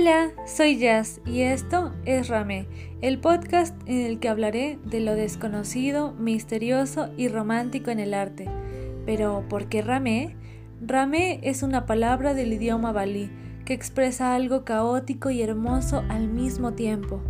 Hola, soy Jazz y esto es Ramé, el podcast en el que hablaré de lo desconocido, misterioso y romántico en el arte. Pero, ¿por qué Ramé? Ramé es una palabra del idioma balí que expresa algo caótico y hermoso al mismo tiempo.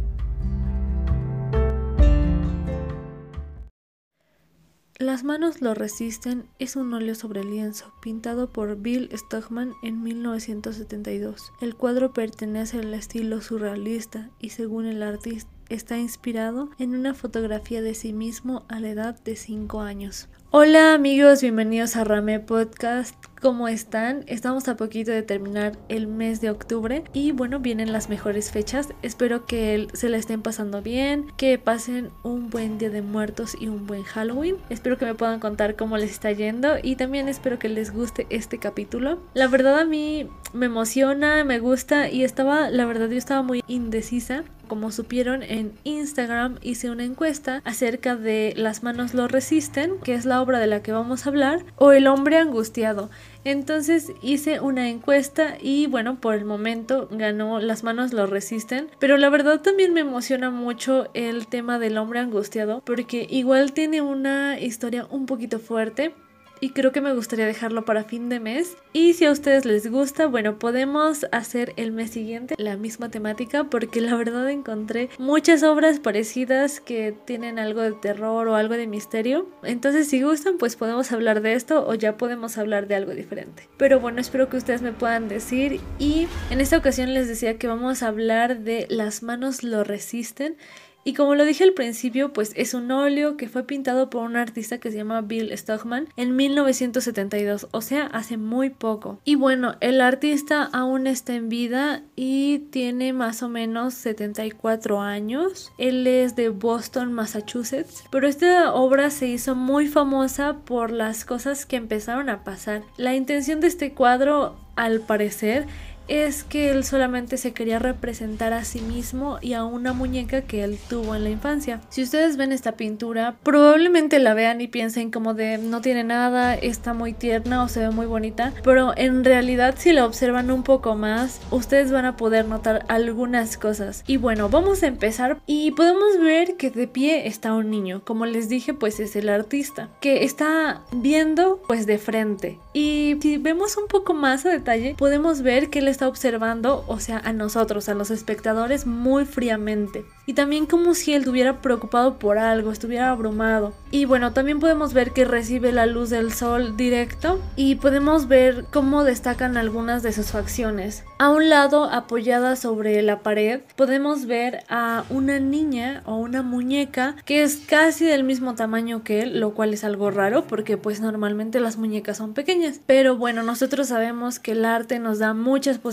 Las manos lo resisten es un óleo sobre lienzo, pintado por Bill Stockman en 1972. El cuadro pertenece al estilo surrealista y según el artista está inspirado en una fotografía de sí mismo a la edad de 5 años. Hola amigos, bienvenidos a Rame Podcast. ¿Cómo están? Estamos a poquito de terminar el mes de octubre y bueno, vienen las mejores fechas. Espero que se la estén pasando bien, que pasen un buen día de muertos y un buen Halloween. Espero que me puedan contar cómo les está yendo y también espero que les guste este capítulo. La verdad a mí me emociona, me gusta y estaba, la verdad yo estaba muy indecisa como supieron en Instagram hice una encuesta acerca de Las manos lo resisten, que es la obra de la que vamos a hablar, o El hombre angustiado. Entonces hice una encuesta y bueno, por el momento ganó Las manos lo resisten, pero la verdad también me emociona mucho el tema del hombre angustiado porque igual tiene una historia un poquito fuerte y creo que me gustaría dejarlo para fin de mes. Y si a ustedes les gusta, bueno, podemos hacer el mes siguiente la misma temática porque la verdad encontré muchas obras parecidas que tienen algo de terror o algo de misterio. Entonces si gustan, pues podemos hablar de esto o ya podemos hablar de algo diferente. Pero bueno, espero que ustedes me puedan decir y en esta ocasión les decía que vamos a hablar de Las manos lo resisten y como lo dije al principio, pues es un óleo que fue pintado por un artista que se llama Bill Stockman en 1972, o sea, hace muy poco. Y bueno, el artista aún está en vida y tiene más o menos 74 años. Él es de Boston, Massachusetts, pero esta obra se hizo muy famosa por las cosas que empezaron a pasar. La intención de este cuadro, al parecer, es que él solamente se quería representar a sí mismo y a una muñeca que él tuvo en la infancia. Si ustedes ven esta pintura, probablemente la vean y piensen como de no tiene nada, está muy tierna o se ve muy bonita, pero en realidad si la observan un poco más, ustedes van a poder notar algunas cosas. Y bueno, vamos a empezar y podemos ver que de pie está un niño, como les dije, pues es el artista, que está viendo pues de frente. Y si vemos un poco más a detalle, podemos ver que él está observando, o sea, a nosotros, a los espectadores, muy fríamente. Y también como si él estuviera preocupado por algo, estuviera abrumado. Y bueno, también podemos ver que recibe la luz del sol directo y podemos ver cómo destacan algunas de sus facciones. A un lado, apoyada sobre la pared, podemos ver a una niña o una muñeca que es casi del mismo tamaño que él, lo cual es algo raro porque pues normalmente las muñecas son pequeñas. Pero bueno, nosotros sabemos que el arte nos da muchas posibilidades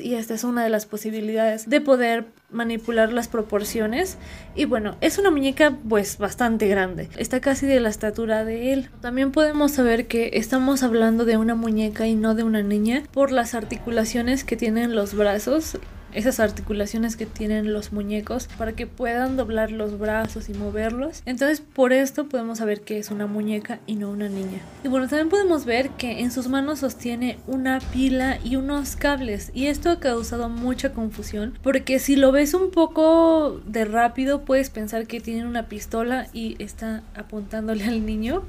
y esta es una de las posibilidades de poder manipular las proporciones. Y bueno es una muñeca pues bastante grande. Está casi de la estatura de él. También podemos saber que estamos hablando de una muñeca y no de una niña por las articulaciones que tienen los brazos esas articulaciones que tienen los muñecos para que puedan doblar los brazos y moverlos. Entonces por esto podemos saber que es una muñeca y no una niña. Y bueno, también podemos ver que en sus manos sostiene una pila y unos cables y esto ha causado mucha confusión porque si lo ves un poco de rápido puedes pensar que tiene una pistola y está apuntándole al niño,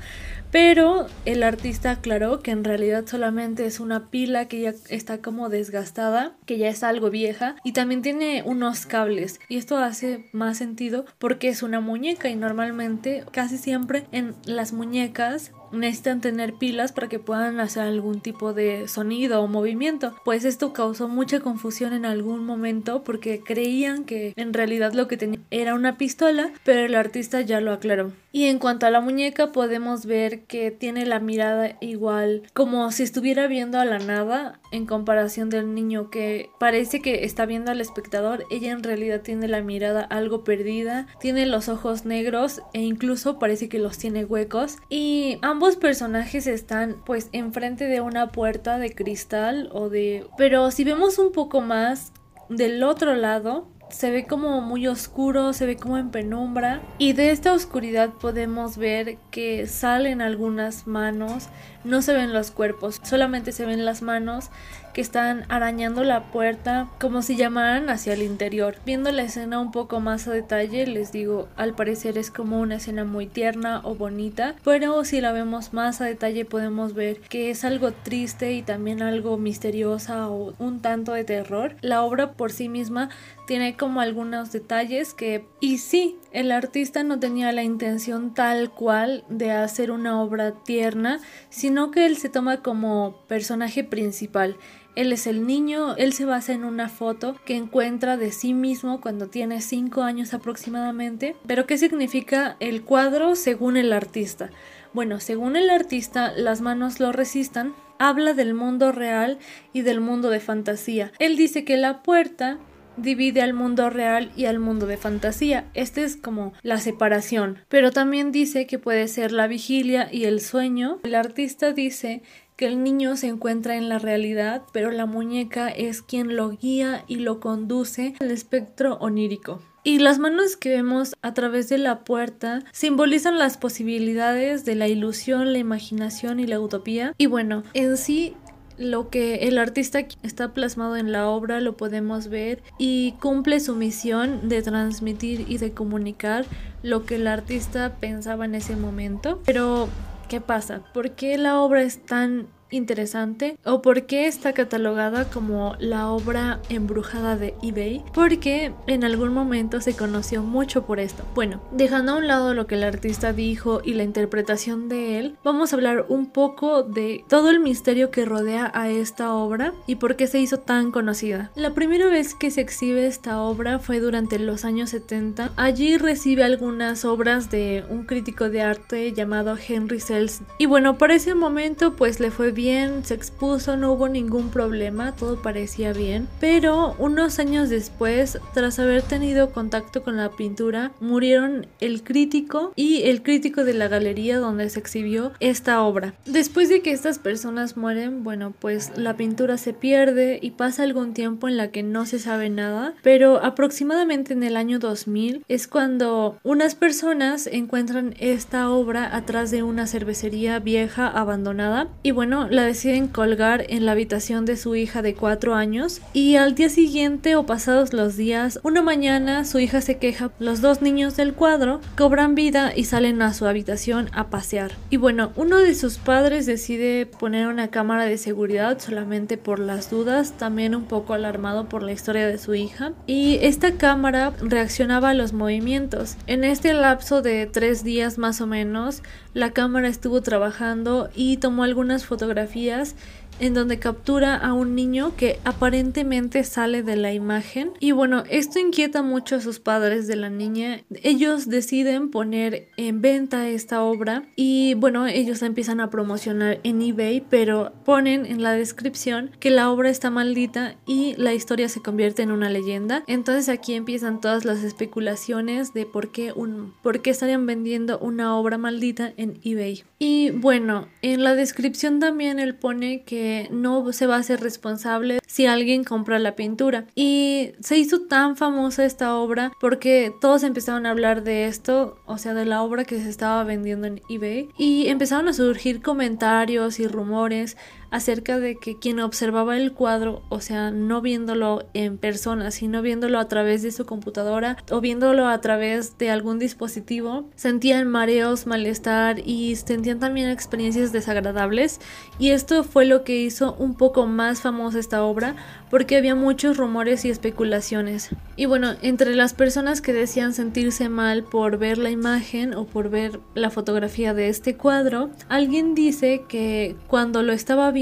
pero el artista aclaró que en realidad solamente es una pila que ya está como desgastada, que ya es algo vieja y también tiene unos cables. Y esto hace más sentido porque es una muñeca y normalmente casi siempre en las muñecas necesitan tener pilas para que puedan hacer algún tipo de sonido o movimiento. Pues esto causó mucha confusión en algún momento porque creían que en realidad lo que tenía era una pistola, pero el artista ya lo aclaró. Y en cuanto a la muñeca podemos ver que tiene la mirada igual como si estuviera viendo a la nada en comparación del niño que parece que está viendo al espectador. Ella en realidad tiene la mirada algo perdida, tiene los ojos negros e incluso parece que los tiene huecos y personajes están pues enfrente de una puerta de cristal o de... Pero si vemos un poco más del otro lado, se ve como muy oscuro, se ve como en penumbra y de esta oscuridad podemos ver que salen algunas manos, no se ven los cuerpos, solamente se ven las manos están arañando la puerta como si llamaran hacia el interior. Viendo la escena un poco más a detalle, les digo, al parecer es como una escena muy tierna o bonita, pero si la vemos más a detalle podemos ver que es algo triste y también algo misteriosa o un tanto de terror. La obra por sí misma tiene como algunos detalles que y sí, el artista no tenía la intención tal cual de hacer una obra tierna, sino que él se toma como personaje principal. Él es el niño, él se basa en una foto que encuentra de sí mismo cuando tiene 5 años aproximadamente. Pero ¿qué significa el cuadro según el artista? Bueno, según el artista, las manos lo resistan, habla del mundo real y del mundo de fantasía. Él dice que la puerta divide al mundo real y al mundo de fantasía. Esta es como la separación. Pero también dice que puede ser la vigilia y el sueño. El artista dice que el niño se encuentra en la realidad, pero la muñeca es quien lo guía y lo conduce al espectro onírico. Y las manos que vemos a través de la puerta simbolizan las posibilidades de la ilusión, la imaginación y la utopía. Y bueno, en sí lo que el artista está plasmado en la obra lo podemos ver y cumple su misión de transmitir y de comunicar lo que el artista pensaba en ese momento. Pero ¿Qué pasa? ¿Por qué la obra es tan interesante o por qué está catalogada como la obra embrujada de eBay porque en algún momento se conoció mucho por esto. Bueno, dejando a un lado lo que el artista dijo y la interpretación de él, vamos a hablar un poco de todo el misterio que rodea a esta obra y por qué se hizo tan conocida. La primera vez que se exhibe esta obra fue durante los años 70. Allí recibe algunas obras de un crítico de arte llamado Henry Sells y bueno, para ese momento pues le fue bien, se expuso, no hubo ningún problema, todo parecía bien. Pero unos años después, tras haber tenido contacto con la pintura, murieron el crítico y el crítico de la galería donde se exhibió esta obra. Después de que estas personas mueren, bueno, pues la pintura se pierde y pasa algún tiempo en la que no se sabe nada, pero aproximadamente en el año 2000 es cuando unas personas encuentran esta obra atrás de una cervecería vieja abandonada y bueno, la deciden colgar en la habitación de su hija de 4 años y al día siguiente o pasados los días, una mañana su hija se queja, los dos niños del cuadro cobran vida y salen a su habitación a pasear. Y bueno, uno de sus padres decide poner una cámara de seguridad solamente por las dudas, también un poco alarmado por la historia de su hija. Y esta cámara reaccionaba a los movimientos. En este lapso de tres días más o menos, la cámara estuvo trabajando y tomó algunas fotografías fotografías en donde captura a un niño que aparentemente sale de la imagen. Y bueno, esto inquieta mucho a sus padres de la niña. Ellos deciden poner en venta esta obra y bueno, ellos la empiezan a promocionar en eBay, pero ponen en la descripción que la obra está maldita y la historia se convierte en una leyenda. Entonces aquí empiezan todas las especulaciones de por qué, un, por qué estarían vendiendo una obra maldita en eBay. Y bueno, en la descripción también él pone que no se va a ser responsable si alguien compra la pintura. Y se hizo tan famosa esta obra porque todos empezaron a hablar de esto, o sea, de la obra que se estaba vendiendo en eBay. Y empezaron a surgir comentarios y rumores acerca de que quien observaba el cuadro, o sea, no viéndolo en persona, sino viéndolo a través de su computadora o viéndolo a través de algún dispositivo, sentían mareos, malestar y sentían también experiencias desagradables. Y esto fue lo que hizo un poco más famosa esta obra porque había muchos rumores y especulaciones. Y bueno, entre las personas que decían sentirse mal por ver la imagen o por ver la fotografía de este cuadro, alguien dice que cuando lo estaba viendo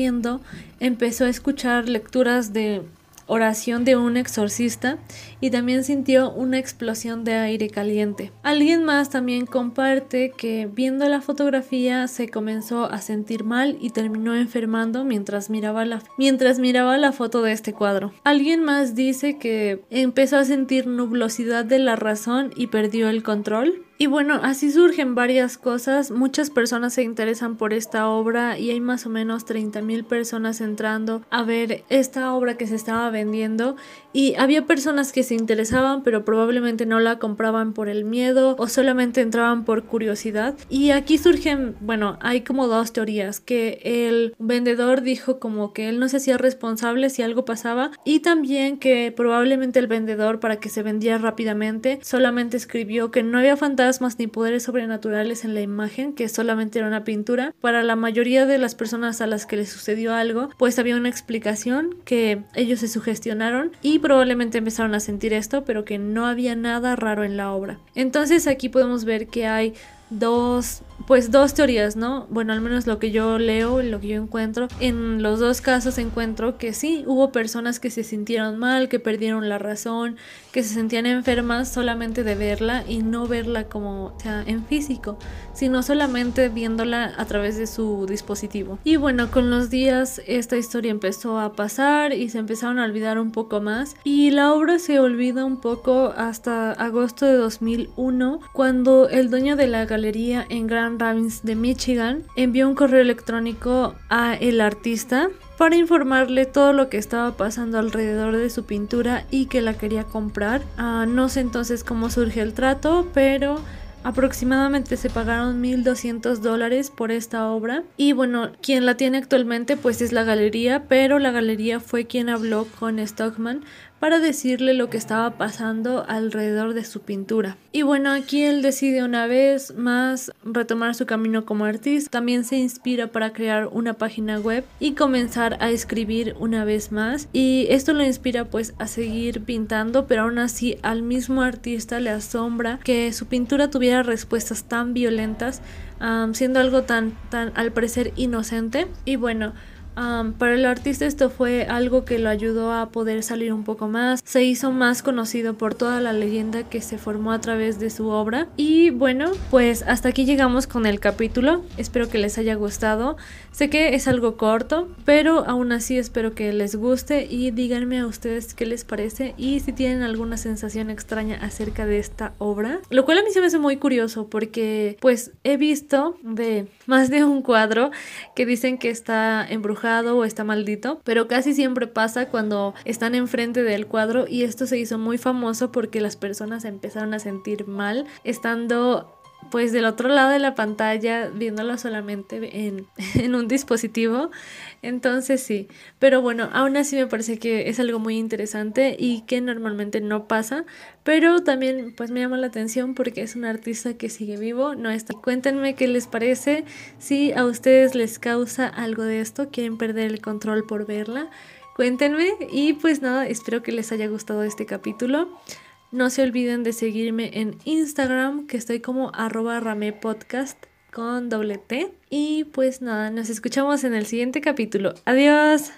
empezó a escuchar lecturas de oración de un exorcista y también sintió una explosión de aire caliente. Alguien más también comparte que viendo la fotografía se comenzó a sentir mal y terminó enfermando mientras miraba la, mientras miraba la foto de este cuadro. Alguien más dice que empezó a sentir nublosidad de la razón y perdió el control Y bueno, así surgen varias cosas. Muchas personas se interesan por esta obra y hay más o menos 30 mil personas entrando a ver esta obra que se estaba vendiendo. Y había personas que se interesaban, pero probablemente no la compraban por el miedo o solamente entraban por curiosidad. Y aquí surgen, bueno, hay como dos teorías: que el vendedor dijo como que él no se hacía responsable si algo pasaba, y también que probablemente el vendedor, para que se vendiera rápidamente, solamente escribió que no había fantasmas ni poderes sobrenaturales en la imagen, que solamente era una pintura. Para la mayoría de las personas a las que les sucedió algo, pues había una explicación que ellos se sugestionaron y probablemente empezaron a sentir esto, pero que no había nada raro en la obra. Entonces aquí podemos ver que hay dos pues dos teorías, ¿no? Bueno, al menos lo que yo leo, lo que yo encuentro. En los dos casos encuentro que sí, hubo personas que se sintieron mal, que perdieron la razón, que se sentían enfermas solamente de verla y no verla como, o sea, en físico, sino solamente viéndola a través de su dispositivo. Y bueno, con los días esta historia empezó a pasar y se empezaron a olvidar un poco más y la obra se olvida un poco hasta agosto de 2001 cuando el dueño de la en Grand Ravens de Michigan envió un correo electrónico a el artista para informarle todo lo que estaba pasando alrededor de su pintura y que la quería comprar. Ah, no sé entonces cómo surge el trato, pero Aproximadamente se pagaron 1.200 dólares por esta obra y bueno, quien la tiene actualmente pues es la galería, pero la galería fue quien habló con Stockman para decirle lo que estaba pasando alrededor de su pintura. Y bueno, aquí él decide una vez más retomar su camino como artista. También se inspira para crear una página web y comenzar a escribir una vez más. Y esto lo inspira pues a seguir pintando, pero aún así al mismo artista le asombra que su pintura tuviera respuestas tan violentas, siendo algo tan, tan al parecer inocente. Y bueno, para el artista esto fue algo que lo ayudó a poder salir un poco más, se hizo más conocido por toda la leyenda que se formó a través de su obra. Y bueno, pues hasta aquí llegamos con el capítulo, espero que les haya gustado, sé que es algo corto, pero aún así espero que les guste y díganme a ustedes qué les parece y si tienen alguna sensación extraña acerca de esta obra, lo cual a mí se me hace muy curioso porque pues he visto de más de un cuadro que dicen que está embrujado o está maldito, pero casi siempre pasa cuando están enfrente del cuadro y esto se hizo muy famoso porque las personas empezaron a sentir mal estando pues del otro lado de la pantalla viéndolo solamente en, en, un dispositivo. Entonces sí. Pero bueno aún así me parece que es algo muy interesante y que normalmente no pasa. Pero también pues me llama la atención porque es un artista que sigue vivo no está. Cuéntenme qué les parece si a ustedes les causa algo de esto quieren perder el control por verla. Cuéntenme y pues nada espero que les haya gustado este capítulo no se olviden de seguirme en Instagram, que estoy como arroba ramepodcast con doble T. Y pues nada, nos escuchamos en el siguiente capítulo. Adiós.